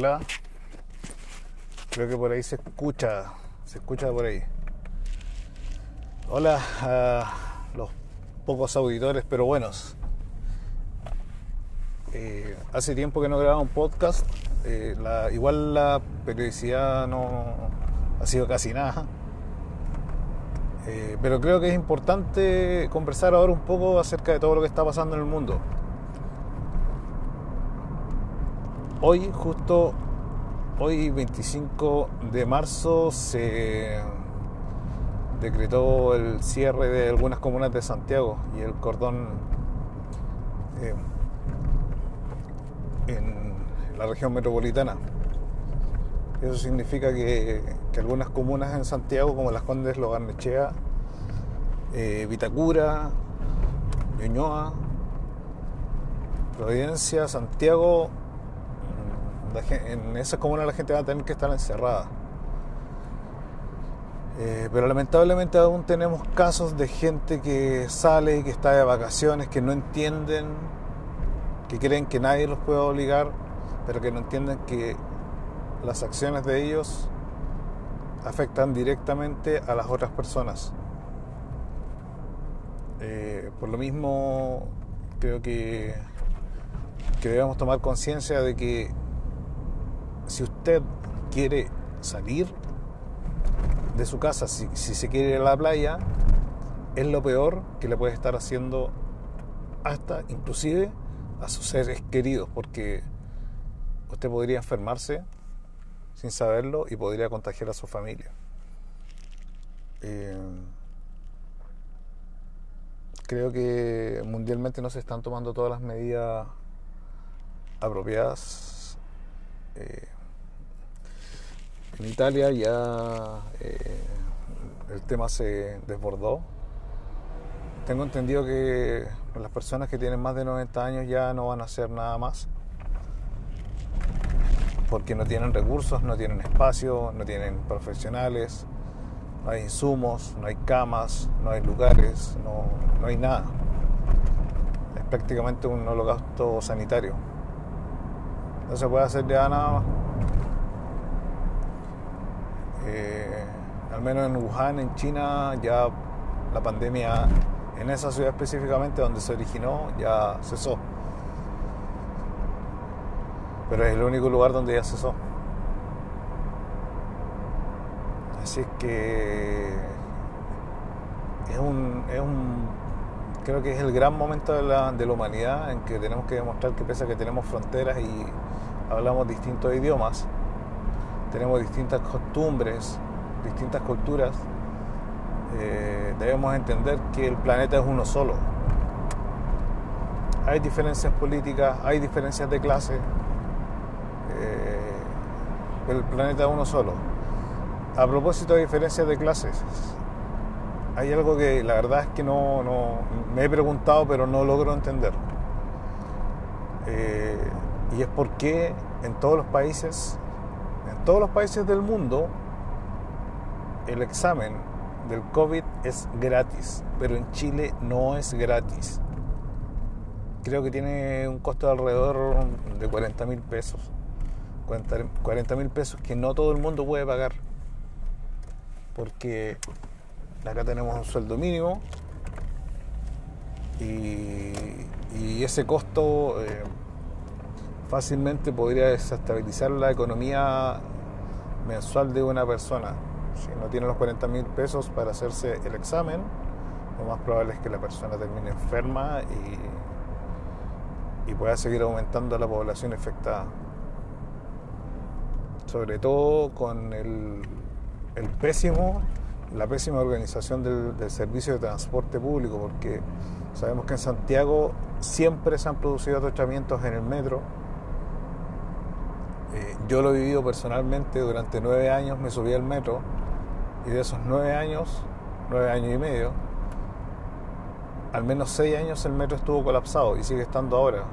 Hola. Creo que por ahí se escucha. Se escucha por ahí. Hola a los pocos auditores, pero buenos. Eh, hace tiempo que no grababa un podcast. Eh, igual la periodicidad no ha sido casi nada. Eh, pero creo que es importante conversar ahora un poco acerca de todo lo que está pasando en el mundo. Hoy, justo hoy 25 de marzo, se decretó el cierre de algunas comunas de Santiago y el cordón eh, en la región metropolitana. Eso significa que, que, algunas comunas en Santiago, como las Condes, Logarnechea, eh, Vitacura, Ñuñoa, Providencia, Santiago, en esas comunas la gente va a tener que estar encerrada. Eh, pero lamentablemente aún tenemos casos de gente que sale, que está de vacaciones, que no entienden, que creen que nadie los puede obligar, pero que no entienden que las acciones de ellos afectan directamente a las otras personas. Eh, por lo mismo, creo que, que debemos tomar conciencia de que si usted quiere salir de su casa, si, se quiere ir a la playa, es lo peor que le puede estar haciendo hasta inclusive a sus seres queridos, porque usted podría enfermarse sin saberlo y podría contagiar a su familia. Eh, creo que mundialmente no se están tomando todas las medidas apropiadas. Eh, en Italia ya eh, el tema se desbordó. Tengo entendido que las personas que tienen más de 90 años ya no van a hacer nada más. Porque no tienen recursos, no tienen espacio, no tienen profesionales, no hay insumos, no hay camas, no hay lugares, no, no hay nada. Es prácticamente un holocausto sanitario. No se puede hacer ya nada más. Eh, al menos en Wuhan, en China, ya la pandemia en esa ciudad específicamente donde se originó ya cesó. Pero es el único lugar donde ya cesó. Así que es un, es un creo que es el gran momento de la, de la humanidad en que tenemos que demostrar que pese a que tenemos fronteras y hablamos distintos idiomas, tenemos distintas costumbres, distintas culturas, eh, debemos entender que el planeta es uno solo. Hay diferencias políticas, hay diferencias de clase, eh, el planeta es uno solo. A propósito de diferencias de clases, hay algo que la verdad es que no, me he preguntado pero no logro entender. Eh, y es por qué en todos los países todos los países del mundo el examen del COVID es gratis, pero en Chile no es gratis. Creo que tiene un costo de alrededor de 40 mil pesos. 40 mil pesos que no todo el mundo puede pagar. Porque acá tenemos un sueldo mínimo y, ese costo eh, fácilmente podría desestabilizar la economía mensual de una persona. Si no tiene los 40 mil pesos para hacerse el examen, lo más probable es que la persona termine enferma y, y pueda seguir aumentando la población infectada. Sobre todo con el, el pésimo, la pésima organización del, servicio de transporte público, porque sabemos que en Santiago siempre se han producido atropellamientos en el metro eh, yo lo he vivido personalmente durante nueve años, me subí al metro y de esos nueve años, nueve años y medio, al menos seis años el metro estuvo colapsado y sigue estando ahora.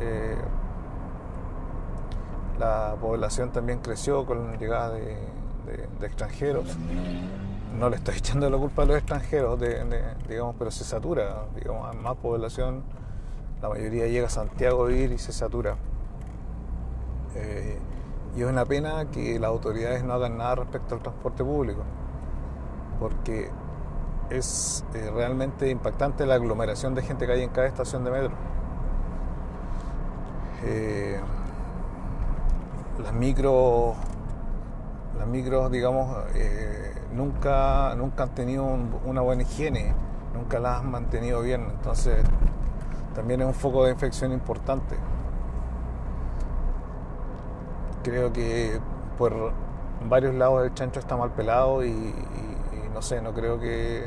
Eh, la población también creció con la llegada de, extranjeros. No le estoy echando la culpa a los extranjeros, digamos, pero se satura, digamos, más población, la mayoría llega a Santiago a vivir y se satura. Eh, y es una pena que las autoridades no hagan nada respecto al transporte público, porque es eh, realmente impactante la aglomeración de gente que hay en cada estación de metro. Eh, las micros, las micros, digamos, eh, nunca, nunca han tenido una buena higiene, nunca las han mantenido bien, entonces también es un foco de infección importante. Creo que por varios lados el chancho está mal pelado y no sé, no creo que,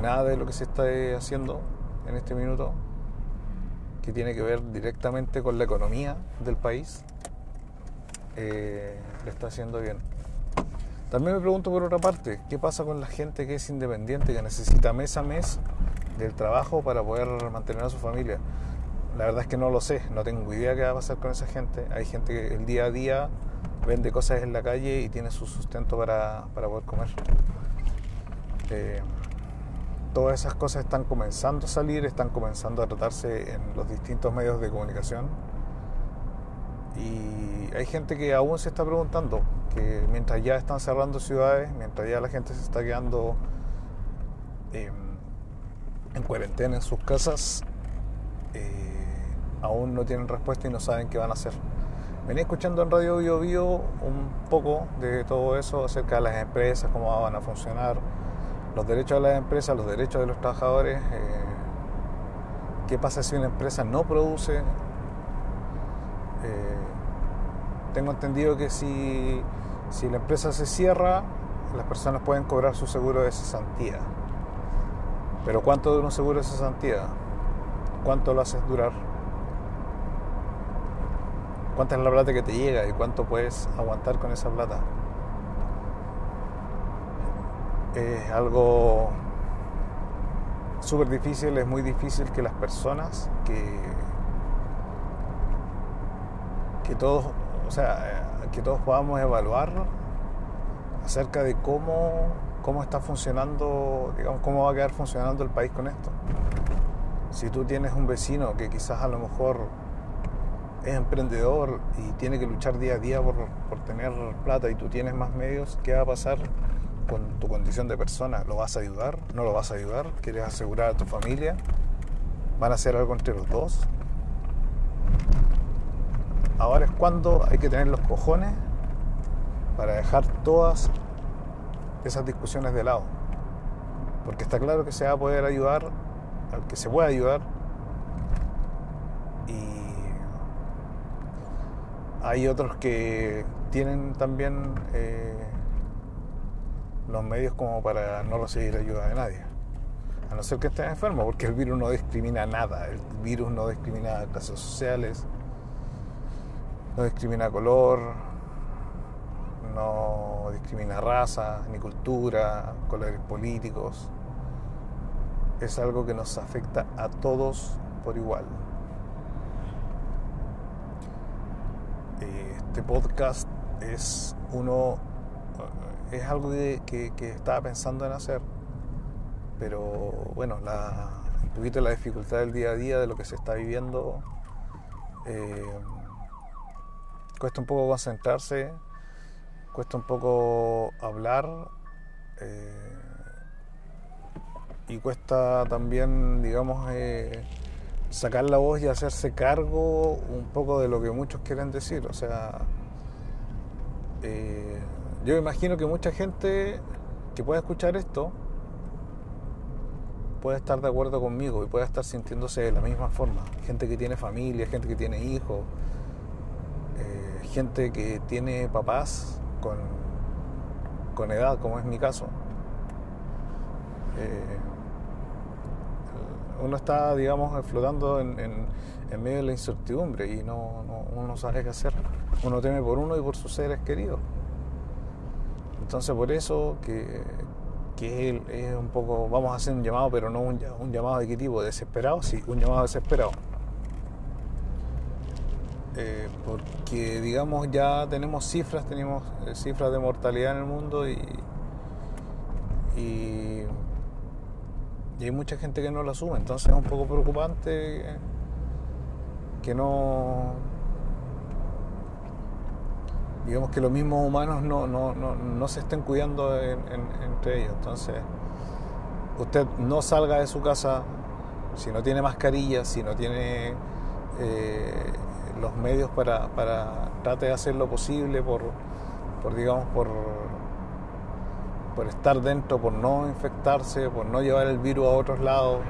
nada de lo que se está haciendo en este minuto, que tiene que ver directamente con la economía del país, eh, le está haciendo bien. También me pregunto por otra parte, ¿qué pasa con la gente que es independiente, que necesita mes a mes del trabajo para poder mantener a su familia? La verdad es que no lo sé, no tengo idea qué va a pasar con esa gente. Hay gente que el día a día vende cosas en la calle y tiene su sustento para, para poder comer. Eh, todas esas cosas están comenzando a salir, están comenzando a tratarse en los distintos medios de comunicación. Y hay gente que aún se está preguntando que mientras ya están cerrando ciudades, mientras ya la gente se está quedando eh, en cuarentena en sus casas, eh, aún no tienen respuesta y no saben qué van a hacer. Venía escuchando en Radio Bio Bio un poco de todo eso acerca de las empresas, cómo van a funcionar, los derechos de las empresas, los derechos de los trabajadores. Eh, ¿Qué pasa si una empresa no produce? Eh, tengo entendido que si, si la empresa se cierra, las personas pueden cobrar su seguro de cesantía. Pero ¿cuánto dura un seguro de cesantía? ¿Cuánto lo haces durar? ¿Cuánta es la plata que te llega y cuánto puedes aguantar con esa plata? es algo súper difícil, es muy difícil que las personas que, que todos, o sea, que todos podamos evaluar acerca de cómo, cómo está funcionando, digamos, cómo va a quedar funcionando el país con esto. Si tú tienes un vecino que quizás a lo mejor es emprendedor y tiene que luchar día a día por, por tener plata y tú tienes más medios, ¿qué va a pasar con tu condición de persona, ¿lo vas a ayudar? ¿No lo vas a ayudar? ¿Quieres asegurar a tu familia? ¿Van a hacer algo entre los dos? Ahora es cuando hay que tener los cojones para dejar todas esas discusiones de lado. Porque está claro que se va a poder ayudar al que se pueda ayudar. Y hay otros que tienen también eh, los medios como para no recibir ayuda de nadie. A no ser que estés enfermo, porque el virus no discrimina nada. El virus no discrimina clases sociales, no discrimina color, no discrimina raza, ni cultura, colores políticos. Es algo que nos afecta a todos por igual. Este podcast es uno es algo que, estaba pensando en hacer, pero bueno, la, un poquito la dificultad del día a día de lo que se está viviendo, eh, cuesta un poco concentrarse, cuesta un poco hablar eh, y cuesta también, digamos, eh, sacar la voz y hacerse cargo un poco de lo que muchos quieren decir, o sea, yo imagino que mucha gente que pueda escuchar esto puede estar de acuerdo conmigo y puede estar sintiéndose de la misma forma. Gente que tiene familia, gente que tiene hijos, eh, gente que tiene papás con, con, edad, como es mi caso. Eh, uno está, digamos, flotando en, en, medio de la incertidumbre y no, no, uno no sabe qué hacer. Uno teme por uno y por sus seres queridos. Entonces por eso que, es un poco, vamos a hacer un llamado, pero no un, llamado de qué tipo, desesperado, sí, un llamado desesperado. Eh, porque digamos ya tenemos cifras, tenemos eh, cifras de mortalidad en el mundo y, hay mucha gente que no lo asume, entonces es un poco preocupante que no digamos que los mismos humanos no, no, no, no se estén cuidando entre ellos. Entonces, usted no salga de su casa si no tiene mascarilla, si no tiene eh, los medios para, para trate de hacer lo posible por, por digamos, por, por estar dentro, por no infectarse, por no llevar el virus a otros lados.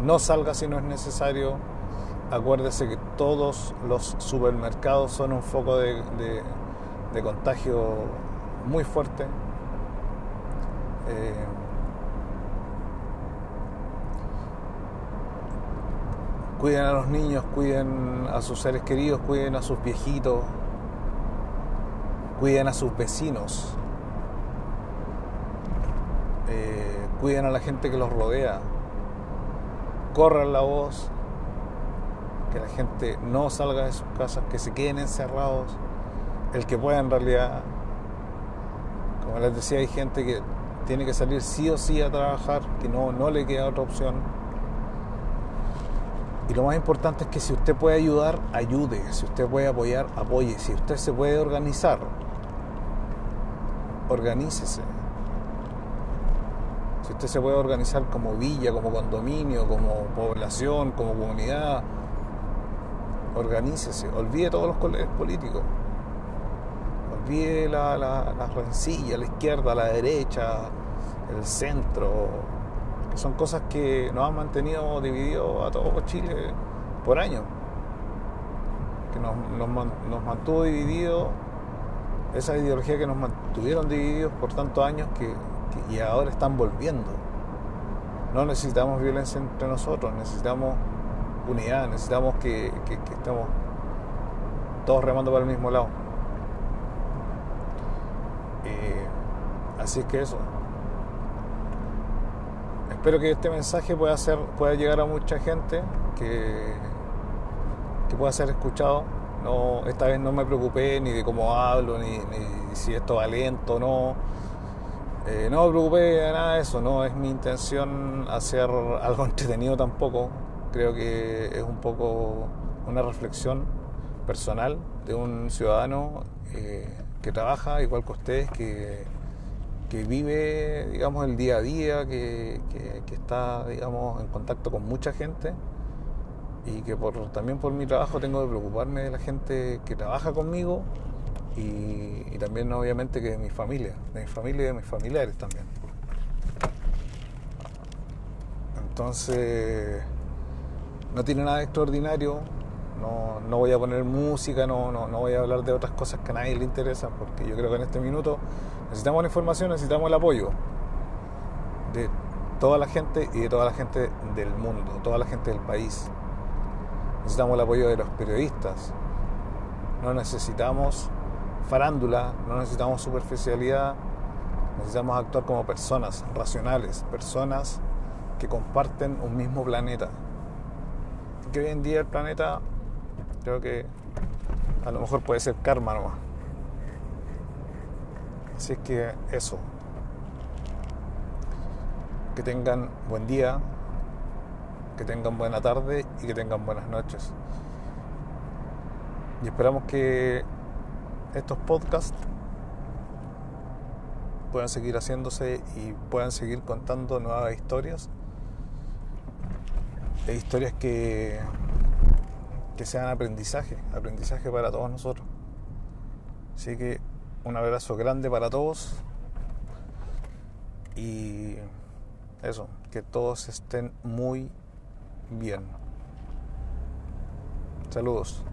No salga si no es necesario. Acuérdese que todos los supermercados son un foco de, contagio muy fuerte. Eh, cuiden a los niños, cuiden a sus seres queridos, cuiden a sus viejitos, cuiden a sus vecinos, eh, cuiden a la gente que los rodea, corran la voz, que la gente no salga de sus casas, que se queden encerrados, el que pueda en realidad. Como les decía, hay gente que tiene que salir sí o sí a trabajar, que no, no le queda otra opción y lo más importante es que si usted puede ayudar, ayude. Si usted puede apoyar, apoye. Si usted se puede organizar, organícese. Si usted se puede organizar como villa, como condominio, como población, como comunidad, organícese. Olvide todos los colores políticos. Olvide la, la, la rencilla, la izquierda, la derecha, el centro, son cosas que nos han mantenido divididos a todo Chile por años, que nos, nos, mantuvo divididos, esa ideología que nos mantuvieron divididos por tantos años que, y ahora están volviendo. No necesitamos violencia entre nosotros, necesitamos unidad, necesitamos que, que, estemos todos remando para el mismo lado. Eh, así es que eso, espero que este mensaje pueda, ser, pueda llegar a mucha gente, que, que pueda ser escuchado. No, esta vez no me preocupé ni de cómo hablo, ni, si esto va lento o no. Eh, no me preocupé de nada de eso, no es mi intención hacer algo entretenido tampoco. Creo que es un poco una reflexión personal de un ciudadano eh, que trabaja igual que ustedes, que que vive, digamos, el día a día, que, está, digamos, en contacto con mucha gente y que por, también por mi trabajo tengo que preocuparme de la gente que trabaja conmigo y, también obviamente que de mi familia, de mi familia y de mis familiares también. Entonces, no tiene nada extraordinario, no, no, voy a poner música, no, no, no voy a hablar de otras cosas que a nadie le interesan, porque yo creo que en este minuto Necesitamos la información, necesitamos el apoyo de toda la gente y de toda la gente del mundo, toda la gente del país. Necesitamos el apoyo de los periodistas. No necesitamos farándula, no necesitamos superficialidad, necesitamos actuar como personas racionales, personas que comparten un mismo planeta. Que hoy en día el planeta creo que a lo mejor puede ser karma nomás. Así es que eso. Que tengan buen día, que tengan buena tarde y que tengan buenas noches. Y esperamos que estos podcasts puedan seguir haciéndose y puedan seguir contando nuevas historias. E historias que, que sean aprendizaje, aprendizaje para todos nosotros. Así que un abrazo grande para todos y eso, que todos estén muy bien. Saludos.